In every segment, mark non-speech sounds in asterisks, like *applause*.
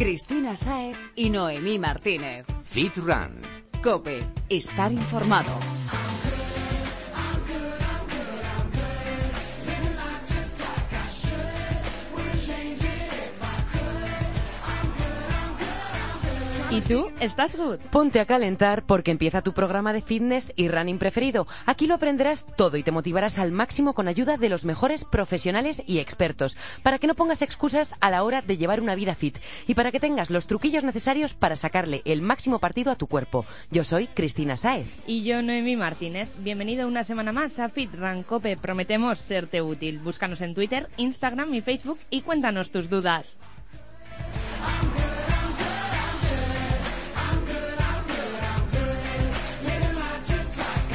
Cristina Saez y Noemí Martínez. Fit Run. Cope, estar informado. ¿Y tú? ¿Estás good? Ponte a calentar porque empieza tu programa de fitness y running preferido. Aquí lo aprenderás todo y te motivarás al máximo con ayuda de los mejores profesionales y expertos, para que no pongas excusas a la hora de llevar una vida fit y para que tengas los truquillos necesarios para sacarle el máximo partido a tu cuerpo. Yo soy Cristina Saez. Y yo, Noemi Martínez. Bienvenido una semana más a Fit Run Cope. Prometemos serte útil. Búscanos en Twitter, Instagram y Facebook y cuéntanos tus dudas.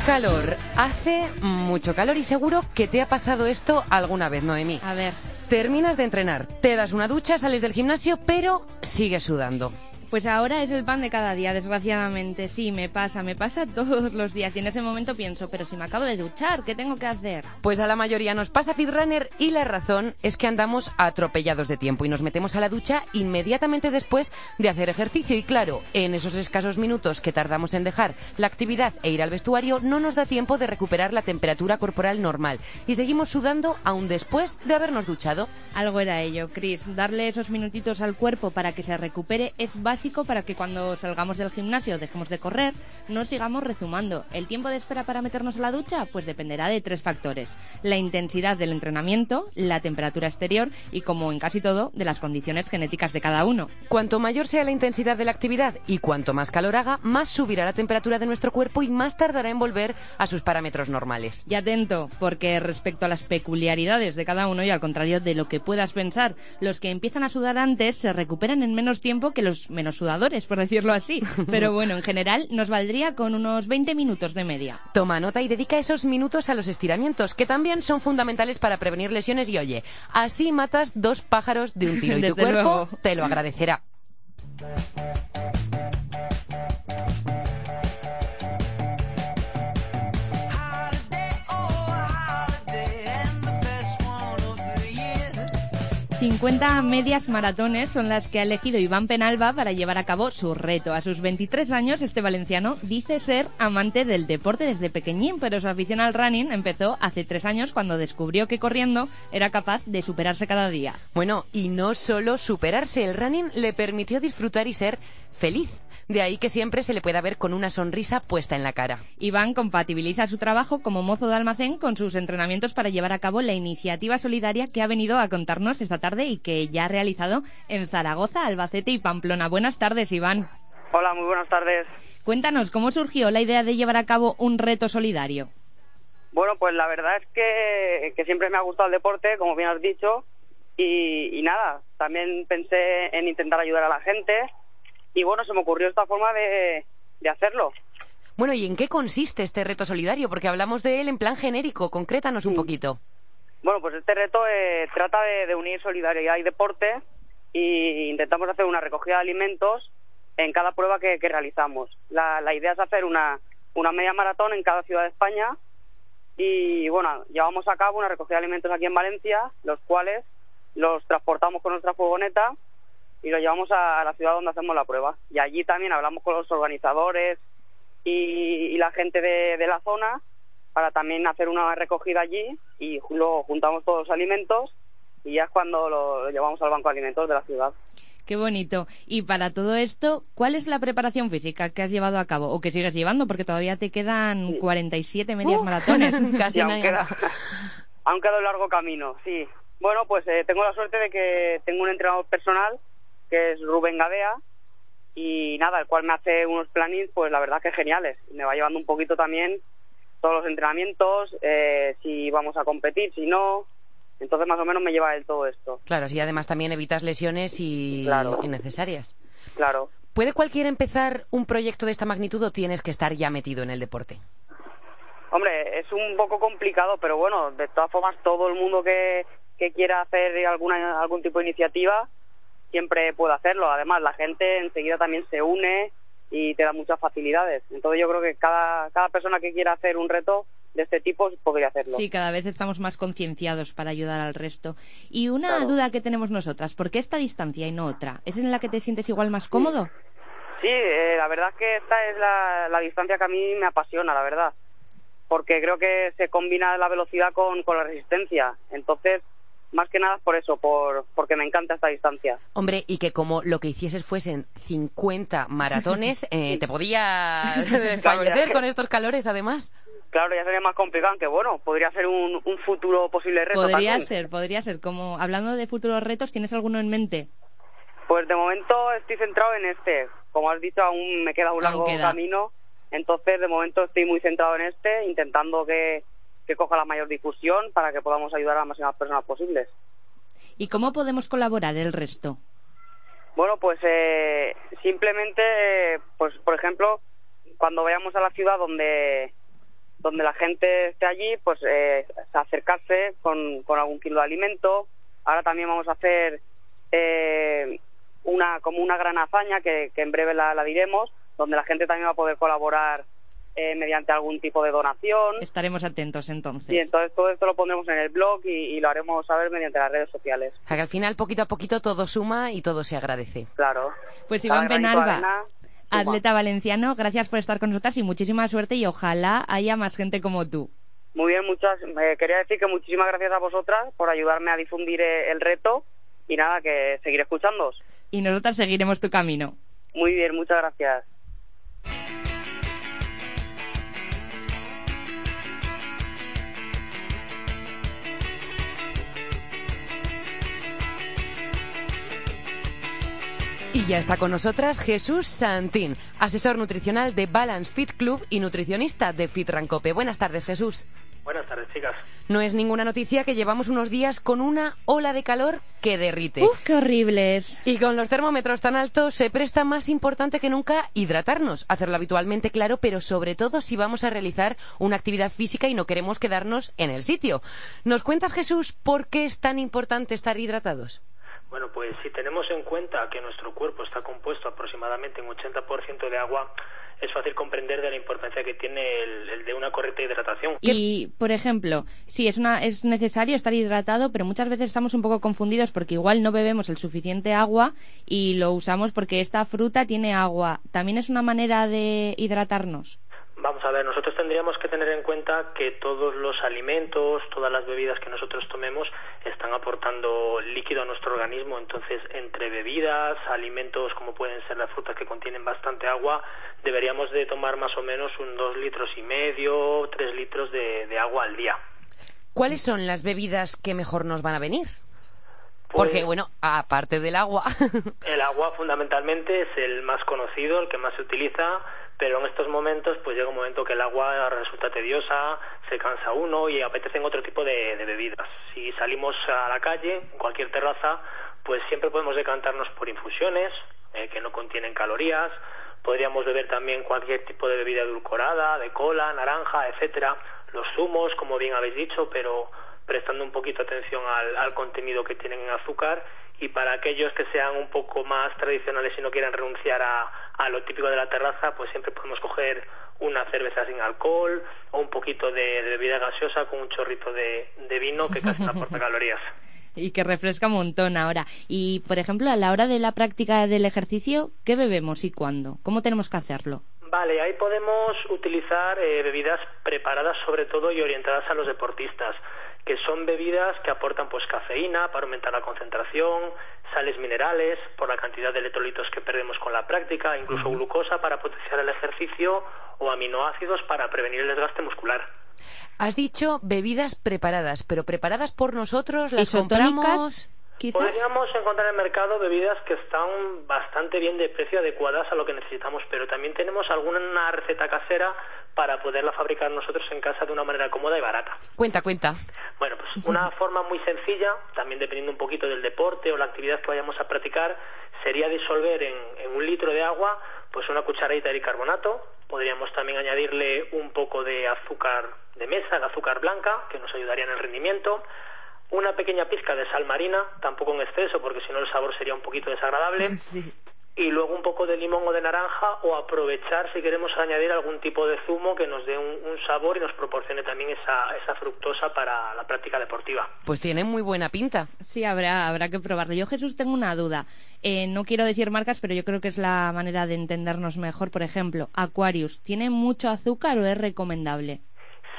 Calor. Hace mucho calor y seguro que te ha pasado esto alguna vez, Noemí. A ver. Terminas de entrenar, te das una ducha, sales del gimnasio, pero sigues sudando. Pues ahora es el pan de cada día, desgraciadamente. Sí, me pasa, me pasa *laughs* todos los días. Y en ese momento pienso, pero si me acabo de duchar, ¿qué tengo que hacer? Pues a la mayoría nos pasa Fitrunner y la razón es que andamos atropellados de tiempo y nos metemos a la ducha inmediatamente después de hacer ejercicio. Y claro, en esos escasos minutos que tardamos en dejar la actividad e ir al vestuario, no nos da tiempo de recuperar la temperatura corporal normal y seguimos sudando aún después de habernos duchado. Algo era ello, Chris. Darle esos minutitos al cuerpo para que se recupere es básico para que cuando salgamos del gimnasio dejemos de correr, no sigamos rezumando. ¿El tiempo de espera para meternos a la ducha? Pues dependerá de tres factores. La intensidad del entrenamiento, la temperatura exterior y, como en casi todo, de las condiciones genéticas de cada uno. Cuanto mayor sea la intensidad de la actividad y cuanto más calor haga, más subirá la temperatura de nuestro cuerpo y más tardará en volver a sus parámetros normales. Y atento, porque respecto a las peculiaridades de cada uno y al contrario de lo que puedas pensar, los que empiezan a sudar antes se recuperan en menos tiempo que los menos sudadores, por decirlo así. Pero bueno, en general nos valdría con unos 20 minutos de media. Toma nota y dedica esos minutos a los estiramientos, que también son fundamentales para prevenir lesiones. Y oye, así matas dos pájaros de un tiro y tu *laughs* cuerpo te lo agradecerá. 50 medias maratones son las que ha elegido Iván Penalba para llevar a cabo su reto. A sus 23 años, este valenciano dice ser amante del deporte desde pequeñín, pero su afición al running empezó hace tres años cuando descubrió que corriendo era capaz de superarse cada día. Bueno, y no solo superarse, el running le permitió disfrutar y ser feliz. De ahí que siempre se le pueda ver con una sonrisa puesta en la cara. Iván compatibiliza su trabajo como mozo de almacén con sus entrenamientos para llevar a cabo la iniciativa solidaria que ha venido a contarnos esta tarde y que ya ha realizado en Zaragoza, Albacete y Pamplona. Buenas tardes, Iván. Hola, muy buenas tardes. Cuéntanos, ¿cómo surgió la idea de llevar a cabo un reto solidario? Bueno, pues la verdad es que, siempre me ha gustado el deporte, como bien has dicho, y, y nada, también pensé en intentar ayudar a la gente y bueno, se me ocurrió esta forma de, hacerlo. Bueno, ¿y en qué consiste este reto solidario? Porque hablamos de él en plan genérico, concrétanos un poquito. Bueno, pues este reto eh, trata de, unir solidaridad y deporte e intentamos hacer una recogida de alimentos en cada prueba que, realizamos. La, la, idea es hacer una, una media maratón en cada ciudad de España y bueno, llevamos a cabo una recogida de alimentos aquí en Valencia, los cuales los transportamos con nuestra furgoneta y lo llevamos a, la ciudad donde hacemos la prueba. Y allí también hablamos con los organizadores y, la gente de, la zona para también hacer una recogida allí y luego juntamos todos los alimentos y ya es cuando lo, llevamos al banco de alimentos de la ciudad. Qué bonito. Y para todo esto, ¿cuál es la preparación física que has llevado a cabo o que sigues llevando? Porque todavía te quedan 47 medias maratones. *laughs* *laughs* Casi aún, queda, *laughs* aún queda un largo camino, sí. Bueno, pues eh, tengo la suerte de que tengo un entrenador personal que es Rubén Gadea, y nada, el cual me hace unos plannings, pues la verdad que geniales. Me va llevando un poquito también todos los entrenamientos, eh, si vamos a competir, si no. Entonces más o menos me lleva él todo esto. Claro, así además también evitas lesiones y innecesarias. Claro. ¿Puede cualquiera empezar un proyecto de esta magnitud o tienes que estar ya metido en el deporte? Hombre, es un poco complicado, pero bueno, de todas formas todo el mundo que, que quiera hacer alguna, algún tipo de iniciativa, siempre puedo hacerlo. Además, la gente enseguida también se une y te da muchas facilidades. Entonces yo creo que cada, cada persona que quiera hacer un reto de este tipo podría hacerlo. Sí, cada vez estamos más concienciados para ayudar al resto. Y una duda que tenemos nosotras, ¿por qué esta distancia y no otra? ¿Es en la que te sientes igual más cómodo? Sí, eh, la verdad es que esta es la, la distancia que a mí me apasiona, la verdad. Porque creo que se combina la velocidad con, con la resistencia. Entonces, más que nada por eso, por, porque me encanta esta distancia. Hombre, y que como lo que hicieses fuesen 50 maratones, *laughs* eh, te podía *laughs* fallecer con estos calores, además. Claro, ya sería más complicado, aunque bueno, podría ser un, un futuro posible reto. Podría ser, podría ser. Como hablando de futuros retos, ¿tienes alguno en mente? Pues de momento estoy centrado en este. Como has dicho, aún me queda un largo camino. Entonces, de momento estoy muy centrado en este, intentando que, que coja la mayor difusión para que podamos ayudar a las máximas personas posibles. ¿Y cómo podemos colaborar el resto? Bueno, pues eh, simplemente, pues por ejemplo, cuando vayamos a la ciudad donde donde la gente esté allí, pues eh, acercarse con, con algún kilo de alimento. Ahora también vamos a hacer eh, una como una gran hazaña que, que en breve la, la diremos, donde la gente también va a poder colaborar eh, mediante algún tipo de donación. Estaremos atentos entonces. Y entonces todo esto lo pondremos en el blog y, lo haremos saber mediante las redes sociales. O sea que al final, poquito a poquito, todo suma y todo se agradece. Claro. Pues Iván Penalba, atleta valenciano, gracias por estar con nosotras y muchísima suerte y ojalá haya más gente como tú. Muy bien, muchas. Eh, quería decir que muchísimas gracias a vosotras por ayudarme a difundir eh, el reto y nada, que seguiré escuchándoos. Y nosotras seguiremos tu camino. Muy bien, muchas gracias. Y ya está con nosotras Jesús Santín, asesor nutricional de Balance Fit Club y nutricionista de Fit Rancope. Buenas tardes, Jesús. Buenas tardes, chicas. No es ninguna noticia que llevamos unos días con una ola de calor que derrite. ¡Uf, qué horribles! Y con los termómetros tan altos se presta más importante que nunca hidratarnos, hacerlo habitualmente, claro, pero sobre todo si vamos a realizar una actividad física y no queremos quedarnos en el sitio. ¿Nos cuentas, Jesús, por qué es tan importante estar hidratados? Bueno, pues si tenemos en cuenta que nuestro cuerpo está compuesto aproximadamente en 80% de agua, es fácil comprender de la importancia que tiene el, de una correcta hidratación. Y, por ejemplo, sí, es, una, es necesario estar hidratado, pero muchas veces estamos un poco confundidos porque igual no bebemos el suficiente agua y lo usamos porque esta fruta tiene agua. ¿También es una manera de hidratarnos? Vamos a ver, nosotros tendríamos que tener en cuenta que todos los alimentos, todas las bebidas que nosotros tomemos están aportando líquido a nuestro organismo. Entonces, entre bebidas, alimentos como pueden ser las frutas que contienen bastante agua, deberíamos de tomar más o menos un dos litros y medio, tres litros de, agua al día. ¿Cuáles son las bebidas que mejor nos van a venir? Porque, pues bueno, aparte del agua. *laughs* el agua fundamentalmente es el más conocido, el que más se utiliza pero en estos momentos pues llega un momento que el agua resulta tediosa, se cansa uno y apetecen otro tipo de, bebidas. Si salimos a la calle, en cualquier terraza, pues siempre podemos decantarnos por infusiones eh, que no contienen calorías, podríamos beber también cualquier tipo de bebida edulcorada, de cola, naranja, etcétera, los zumos, como bien habéis dicho, pero prestando un poquito atención al, al contenido que tienen en azúcar y para aquellos que sean un poco más tradicionales y no quieran renunciar a, a lo típico de la terraza, pues siempre podemos coger una cerveza sin alcohol o un poquito de, bebida gaseosa con un chorrito de, de vino que casi no aporta *laughs* calorías. Y que refresca un montón ahora. Y, por ejemplo, a la hora de la práctica del ejercicio, ¿qué bebemos y cuándo? ¿Cómo tenemos que hacerlo? Vale, ahí podemos utilizar eh, bebidas preparadas sobre todo y orientadas a los deportistas que son bebidas que aportan pues cafeína para aumentar la concentración, sales minerales por la cantidad de electrolitos que perdemos con la práctica, incluso glucosa para potenciar el ejercicio o aminoácidos para prevenir el desgaste muscular. Has dicho bebidas preparadas, pero preparadas por nosotros, las compramos. Podríamos encontrar en el mercado bebidas que están bastante bien de precio, adecuadas a lo que necesitamos, pero también tenemos alguna receta casera para poderla fabricar nosotros en casa de una manera cómoda y barata. Cuenta, cuenta. Bueno, pues una *laughs* forma muy sencilla, también dependiendo un poquito del deporte o la actividad que vayamos a practicar, sería disolver en, un litro de agua pues una cucharadita de bicarbonato. Podríamos también añadirle un poco de azúcar de mesa, de azúcar blanca, que nos ayudaría en el rendimiento una pequeña pizca de sal marina, tampoco en exceso porque si no el sabor sería un poquito desagradable. *laughs* y luego un poco de limón o de naranja o aprovechar si queremos añadir algún tipo de zumo que nos dé un, sabor y nos proporcione también esa, esa fructosa para la práctica deportiva. Pues tiene muy buena pinta. Sí, habrá, habrá que probarlo. Yo, Jesús, tengo una duda. Eh, no quiero decir marcas, pero yo creo que es la manera de entendernos mejor. Por ejemplo, Aquarius, ¿tiene mucho azúcar o es recomendable?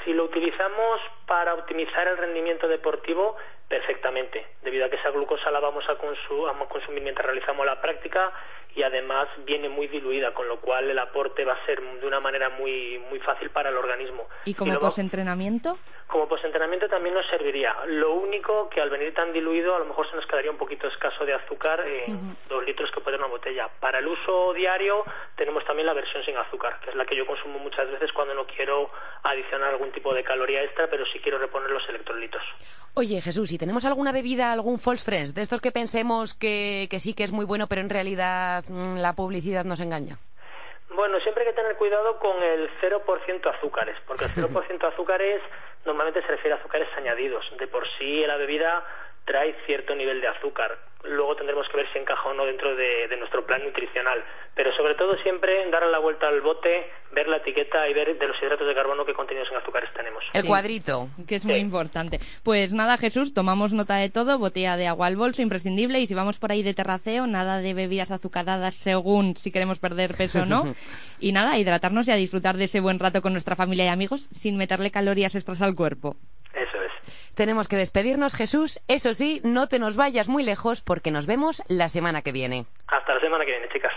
Si lo utilizamos para optimizar el rendimiento deportivo, perfectamente, debido a que esa glucosa la vamos a, consumir mientras realizamos la práctica y además viene muy diluida, con lo cual el aporte va a ser de una manera muy, muy fácil para el organismo. ¿Y como posentrenamiento? Como posentrenamiento también nos serviría. Lo único que al venir tan diluido a lo mejor se nos quedaría un poquito escaso de azúcar en dos litros que puede una botella. Para el uso diario tenemos también la versión sin azúcar, que es la que yo consumo muchas veces cuando no quiero adicionar algún tipo de caloría extra, pero sí quiero reponer los electrolitos. Oye Jesús, si tenemos alguna bebida, algún false friends, de estos que pensemos que, que sí que es muy bueno, pero en realidad la publicidad nos engaña. Bueno, siempre hay que tener cuidado con el 0% azúcares, porque el 0% *laughs* azúcares normalmente se refiere a azúcares añadidos. De por sí la bebida trae cierto nivel de azúcar luego tendremos que ver si encaja o no dentro de, nuestro plan nutricional. Pero sobre todo siempre dar la vuelta al bote, ver la etiqueta y ver de los hidratos de carbono qué contenidos en azúcares tenemos. El cuadrito. Que es muy importante. Pues nada, Jesús, tomamos nota de todo, botella de agua al bolso, imprescindible, y si vamos por ahí de terraceo, nada de bebidas azucaradas según si queremos perder peso o no. *laughs* y nada, hidratarnos y a disfrutar de ese buen rato con nuestra familia y amigos sin meterle calorías extras al cuerpo. Tenemos que despedirnos, Jesús. Eso sí, no te nos vayas muy lejos porque nos vemos la semana que viene. Hasta la semana que viene, chicas.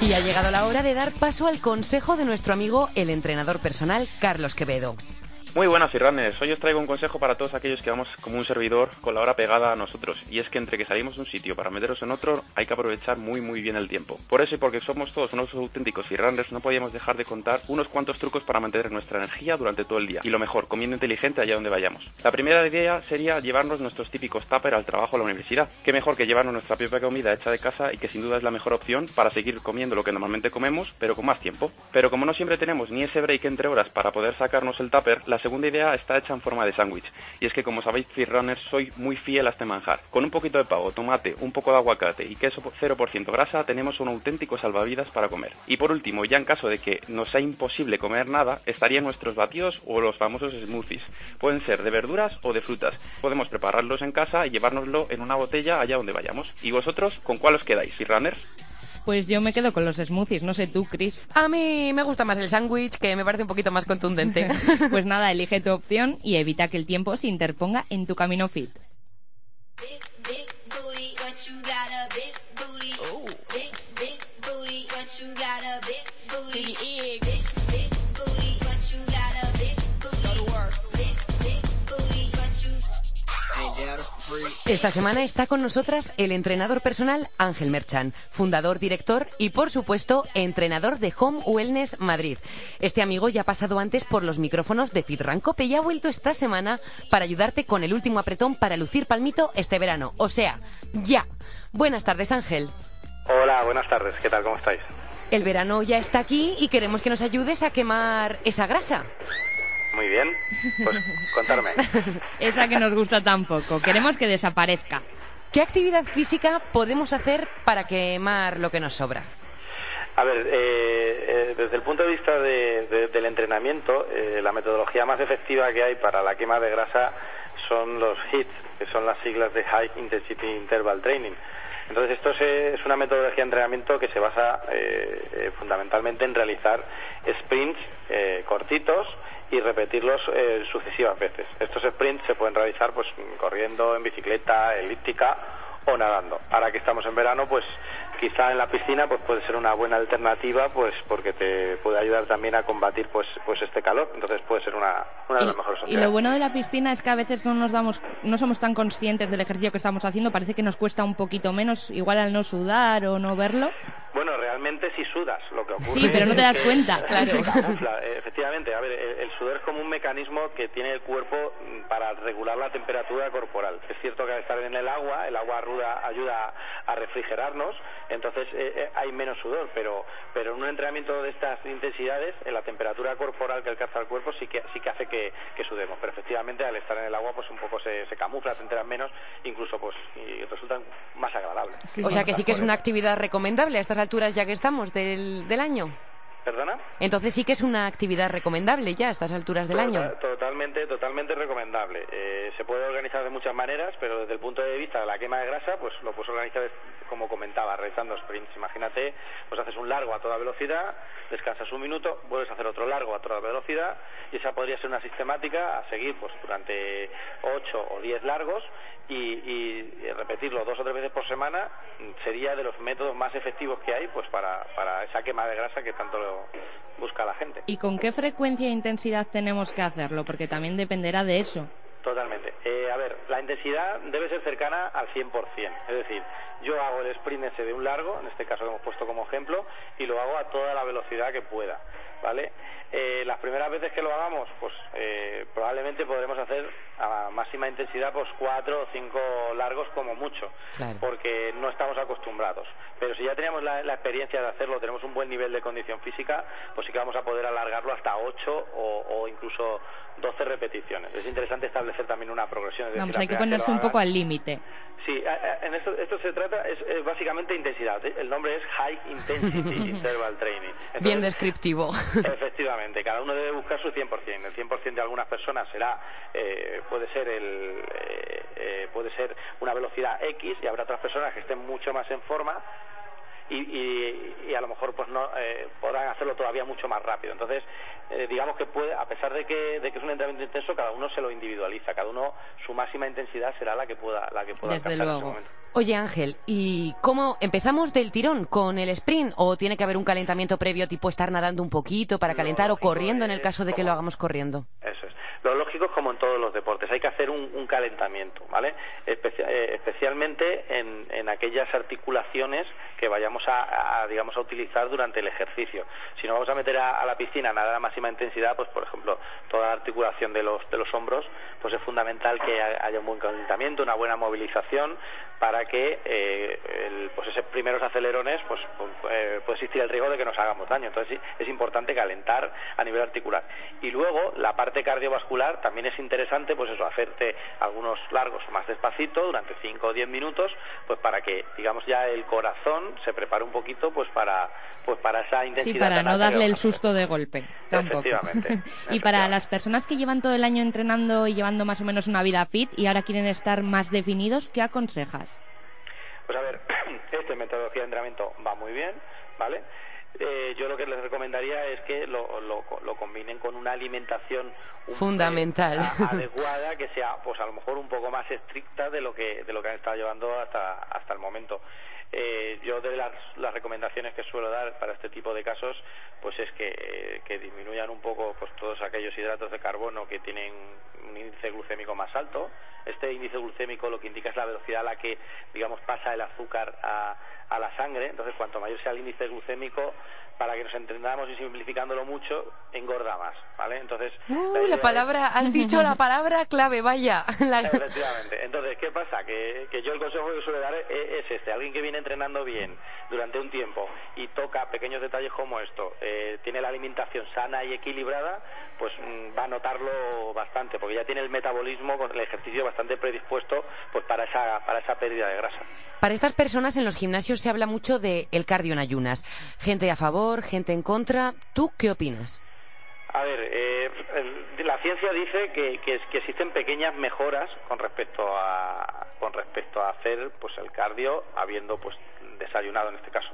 Y ha llegado la hora de dar paso al consejo de nuestro amigo, el entrenador personal, Carlos Quevedo. Muy buenas, Irranes. Hoy os traigo un consejo para todos aquellos que vamos como un servidor con la hora pegada a nosotros. Y es que entre que salimos de un sitio para meteros en otro, hay que aprovechar muy muy bien el tiempo. Por eso y porque somos todos unos auténticos Irranes, no podíamos dejar de contar unos cuantos trucos para mantener nuestra energía durante todo el día. Y lo mejor, comiendo inteligente allá donde vayamos. La primera idea sería llevarnos nuestros típicos tupper al trabajo o a la universidad. Qué mejor que llevarnos nuestra propia comida hecha de casa y que sin duda es la mejor opción para seguir comiendo lo que normalmente comemos, pero con más tiempo. Pero como no siempre tenemos ni ese break entre horas para poder sacarnos el tupper, la segunda idea está hecha en forma de sándwich. Y es que, como sabéis, Runners, soy muy fiel a este manjar. Con un poquito de pavo, tomate, un poco de aguacate y queso 0% grasa, tenemos un auténtico salvavidas para comer. Y por último, ya en caso de que nos sea imposible comer nada, estarían nuestros batidos o los famosos smoothies. Pueden ser de verduras o de frutas. Podemos prepararlos en casa y llevárnoslo en una botella allá donde vayamos. ¿Y vosotros, con cuál os quedáis, Runners? Pues yo me quedo con los smoothies, no sé tú, Chris. A mí me gusta más el sándwich, que me parece un poquito más contundente. *laughs* pues nada, elige tu opción y evita que el tiempo se interponga en tu camino fit. Esta semana está con nosotras el entrenador personal Ángel Merchan, fundador, director y, por supuesto, entrenador de Home Wellness Madrid. Este amigo ya ha pasado antes por los micrófonos de Fitrancope y ha vuelto esta semana para ayudarte con el último apretón para lucir palmito este verano. O sea, ya. Buenas tardes, Ángel. Hola, buenas tardes. ¿Qué tal? ¿Cómo estáis? El verano ya está aquí y queremos que nos ayudes a quemar esa grasa. Muy bien, pues contarme. *laughs* Esa que nos gusta tan poco. Queremos que desaparezca. ¿Qué actividad física podemos hacer para quemar lo que nos sobra? A ver, eh, eh, desde el punto de vista del entrenamiento, eh, la metodología más efectiva que hay para la quema de grasa son los HIIT, que son las siglas de High Intensity Interval Training. Entonces, esto es, una metodología de entrenamiento que se basa fundamentalmente en realizar sprints cortitos y repetirlos eh, sucesivas veces. Estos sprints se pueden realizar pues corriendo, en bicicleta, elíptica o nadando. Ahora que estamos en verano, pues quizá en la piscina pues puede ser una buena alternativa pues porque te puede ayudar también a combatir pues pues este calor entonces puede ser una, una de las mejores opciones y lo bueno de la piscina es que a veces no nos damos no somos tan conscientes del ejercicio que estamos haciendo parece que nos cuesta un poquito menos igual al no sudar o no verlo bueno, realmente si sudas, lo que ocurre. Sí, pero no te das cuenta, claro. efectivamente, a ver, el, sudor es como un mecanismo que tiene el cuerpo mm, para regular la temperatura corporal. Es cierto que al estar en el agua, el agua ruda ayuda a refrigerarnos, entonces eh, eh, hay menos sudor, pero, pero en un entrenamiento de estas intensidades, en la temperatura corporal que alcanza el cuerpo sí que, sí que hace que, sudemos, pero efectivamente al estar en el agua pues un poco se, se camufla, te enteras menos, incluso pues y resultan más agradables. O sea que sí que es una actividad recomendable a estas alturas ya que estamos del, del año. ¿Perdona? Entonces sí que es una actividad recomendable ya a estas alturas del año. Totalmente, totalmente recomendable. Eh, se puede organizar de muchas maneras, pero desde el punto de vista de la quema de grasa, pues lo puedes organizar como comentaba, realizando sprints. Imagínate, pues haces un largo a toda velocidad, descansas un minuto, vuelves a hacer otro largo a toda velocidad y esa podría ser una sistemática a seguir pues durante ocho o diez largos y, repetirlo dos o tres veces por semana sería de los métodos más efectivos que hay pues para, para esa quema de grasa que tanto busca la gente. ¿Y con qué frecuencia e intensidad tenemos que hacerlo? Porque también dependerá de eso. Totalmente. Eh, a ver, la intensidad debe ser cercana al 100%. Es decir, yo hago el sprint ese de un largo, en este caso que hemos puesto como ejemplo, y lo hago a toda la velocidad que pueda. ¿Vale? Eh, las primeras veces que lo hagamos, pues eh, probablemente podremos hacer a máxima intensidad pues cuatro o cinco largos como mucho, porque no estamos acostumbrados. Pero si ya teníamos la, experiencia de hacerlo, tenemos un buen nivel de condición física, pues sí que vamos a poder alargarlo hasta ocho o, incluso doce repeticiones. Es interesante establecer también una progresión. Vamos, hay que ponerse un poco al límite. Sí, en esto, esto se trata, es, básicamente intensidad. El nombre es High Intensity *laughs* Interval Training. Bien descriptivo. Efectivamente, cada uno debe buscar su 100%. El 100% de algunas personas será, eh, puede ser el, eh, eh, puede ser una velocidad X y habrá otras personas que estén mucho más en forma y, a lo mejor pues no eh, podrán hacerlo todavía mucho más rápido. Entonces, eh, digamos que puede, a pesar de que, de que es un entrenamiento intenso, cada uno se lo individualiza, cada uno su máxima intensidad será la que pueda, la que pueda alcanzar en ese momento. Oye Ángel, ¿y cómo empezamos del tirón con el sprint o tiene que haber un calentamiento previo tipo estar nadando un poquito para calentar o corriendo en el caso de que lo hagamos corriendo? Es. Lo lógico es como en todos los deportes, hay que hacer un, calentamiento, ¿vale? Eh, especialmente en, en, aquellas articulaciones que vayamos a, digamos, a utilizar durante el ejercicio. Si nos vamos a meter a, la piscina a nadar a máxima intensidad, pues por ejemplo, toda la articulación de los, de los hombros, pues es fundamental que haya un buen calentamiento, una buena movilización para que eh, pues esos primeros acelerones pues, pues eh, puede existir el riesgo de que nos hagamos daño. Entonces sí, es importante calentar a nivel articular. Y luego la parte cardiovascular también es interesante, pues eso, hacerte algunos largos más despacito durante 5 o 10 minutos, pues para que digamos ya el corazón se prepare un poquito pues para pues para esa intensidad. Sí, para no darle el susto de golpe. Tampoco. *laughs* y para las personas que llevan todo el año entrenando y llevando más o menos una vida fit y ahora quieren estar más definidos, ¿qué aconsejas? Pues a ver, *clears throat* esta metodología de entrenamiento va muy bien, ¿vale? Eh, yo lo que les recomendaría es que lo, lo, combinen con una alimentación fundamental. *laughs* adecuada que sea pues a lo mejor un poco más estricta de lo que de lo que han estado llevando hasta hasta el momento. Eh, yo de las, las, recomendaciones que suelo dar para este tipo de casos pues es que, que disminuyan un poco pues todos aquellos hidratos de carbono que tienen un índice glucémico más alto. Este índice glucémico lo que indica es la velocidad a la que digamos pasa el azúcar a, a la sangre entonces cuanto mayor sea el índice glucémico para que nos entendamos y simplificándolo mucho, engorda más, ¿vale? Entonces... Uh, la, palabra, has dicho la palabra clave, vaya. *laughs* Efectivamente. Entonces, ¿qué pasa? Que, que yo el consejo que suele dar es, este. Alguien que viene entrenando bien durante un tiempo y toca pequeños detalles como esto, eh, tiene la alimentación sana y equilibrada, pues mm, va a notarlo bastante, porque ya tiene el metabolismo con el ejercicio bastante predispuesto pues para esa, para esa pérdida de grasa. Para estas personas en los gimnasios se habla mucho de el cardio en ayunas. Gente a favor gente en contra. ¿Tú qué opinas? A ver, eh, la ciencia dice que, que, existen pequeñas mejoras con respecto a con respecto a hacer pues el cardio habiendo pues desayunado en este caso.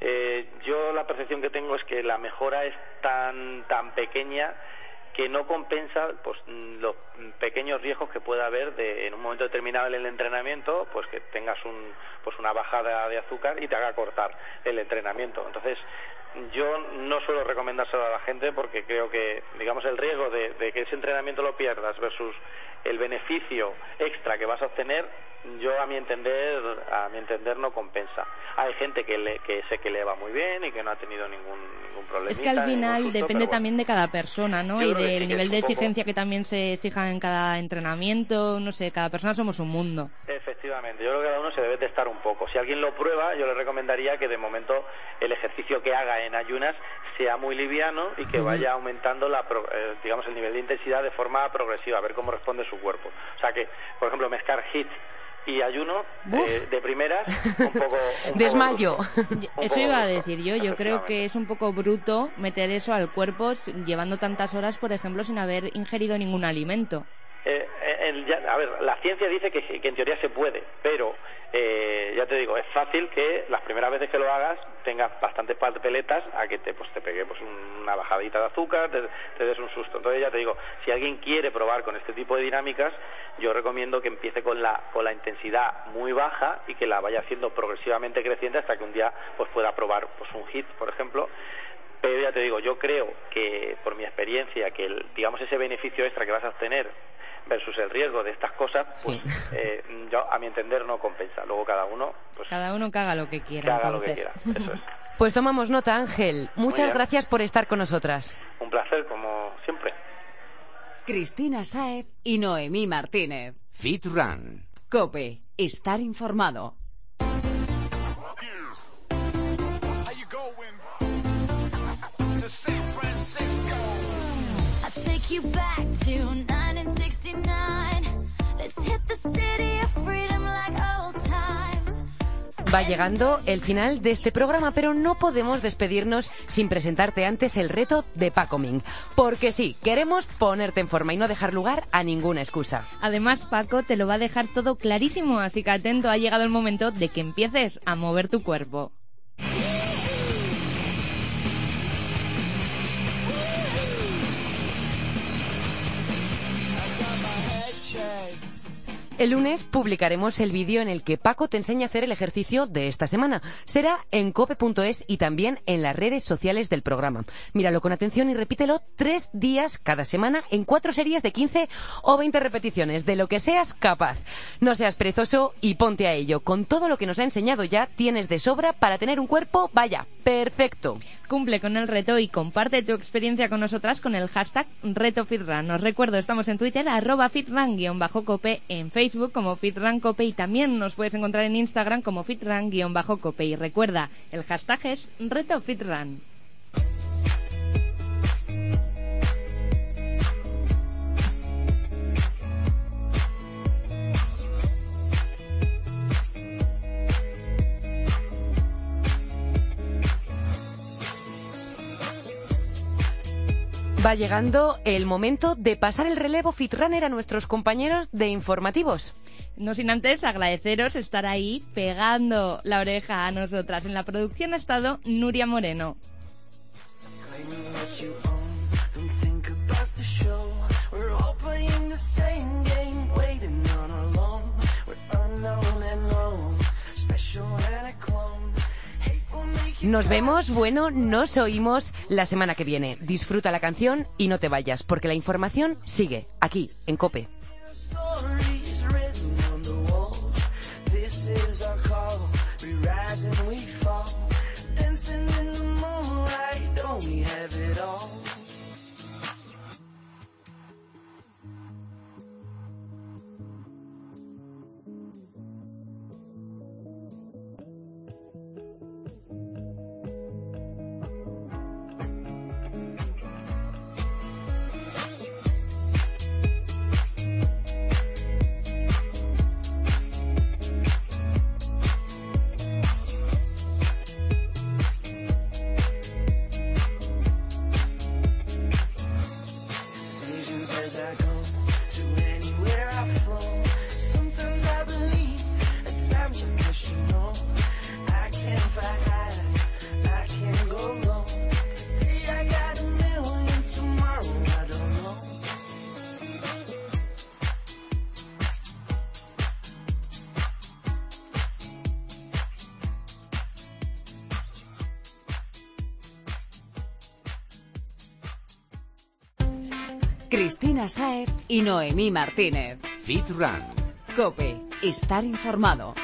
Eh, yo la percepción que tengo es que la mejora es tan tan pequeña que no compensa pues los pequeños riesgos que pueda haber de en un momento determinado en el entrenamiento pues que tengas un pues una bajada de azúcar y te haga cortar el entrenamiento. Entonces yo no suelo recomendárselo a la gente porque creo que, digamos, el riesgo de, que ese entrenamiento lo pierdas versus el beneficio extra que vas a obtener yo a mi entender a mi entender no compensa. Hay gente que le, que sé que le va muy bien y que no ha tenido ningún ningún problema es que al final depende también de cada persona no y del nivel de exigencia que también se fija en cada entrenamiento. No sé cada persona somos un mundo. Efectivamente yo creo que cada uno se debe testar un poco. Si alguien lo prueba yo le recomendaría que de momento el ejercicio que haga en ayunas sea muy liviano y que vaya aumentando la eh, digamos el nivel de intensidad de forma progresiva a ver cómo responde su cuerpo. O sea que por ejemplo mezclar hits y ayuno eh, de primeras un poco *laughs* desmayo. eso iba a decir yo yo creo que es un poco bruto meter eso al cuerpo llevando tantas horas por ejemplo sin haber ingerido ningún alimento eh, a ver, la ciencia dice que, en teoría se puede, pero eh, ya te digo, es fácil que las primeras veces que lo hagas tengas bastantes peletas a que te, pues, te pegue pues, una bajadita de azúcar, te, des un susto. Entonces ya te digo, si alguien quiere probar con este tipo de dinámicas, yo recomiendo que empiece con la, con la intensidad muy baja y que la vaya haciendo progresivamente creciente hasta que un día pues, pueda probar pues, un hit, por ejemplo, pero ya te digo, yo creo que por mi experiencia que el, digamos ese beneficio extra que vas a obtener versus el riesgo de estas cosas, pues eh, yo a mi entender no compensa. Luego cada uno, pues cada uno haga lo que quiera. haga lo que quiera. *laughs* Pues tomamos nota, Ángel. Muchas gracias por estar con nosotras. Un placer, como siempre. Cristina Saeb y Noemí Martínez. Fit Run. Cope. Estar informado. Va llegando el final de este programa, pero no podemos despedirnos sin presentarte antes el reto de Paco Ming. Porque sí, queremos ponerte en forma y no dejar lugar a ninguna excusa. Además, Paco te lo va a dejar todo clarísimo, así que atento, ha llegado el momento de que empieces a mover tu cuerpo. El lunes publicaremos el vídeo en el que Paco te enseña a hacer el ejercicio de esta semana. Será en cope.es y también en las redes sociales del programa. Míralo con atención y repítelo tres días cada semana en cuatro series de 15 o 20 repeticiones, de lo que seas capaz. No seas perezoso y ponte a ello. Con todo lo que nos ha enseñado ya, tienes de sobra para tener un cuerpo, vaya, perfecto. Cumple con el reto y comparte tu experiencia con nosotras con el hashtag RetoFitRun. Os recuerdo, estamos en Twitter, arroba fitran-cope, en Facebook como FitRanCope y también nos puedes encontrar en Instagram como fitran-cope. Y recuerda, el hashtag es RetoFitRan. Va llegando el momento de pasar el relevo Fitrunner a nuestros compañeros de informativos. No sin antes agradeceros estar ahí pegando la oreja a nosotras. En la producción ha estado Nuria Moreno. Nos vemos, bueno, nos oímos la semana que viene. Disfruta la canción y no te vayas, porque la información sigue aquí, en Cope. Cristina Saez y Noemí Martínez. Fit Run. Cope. Estar informado.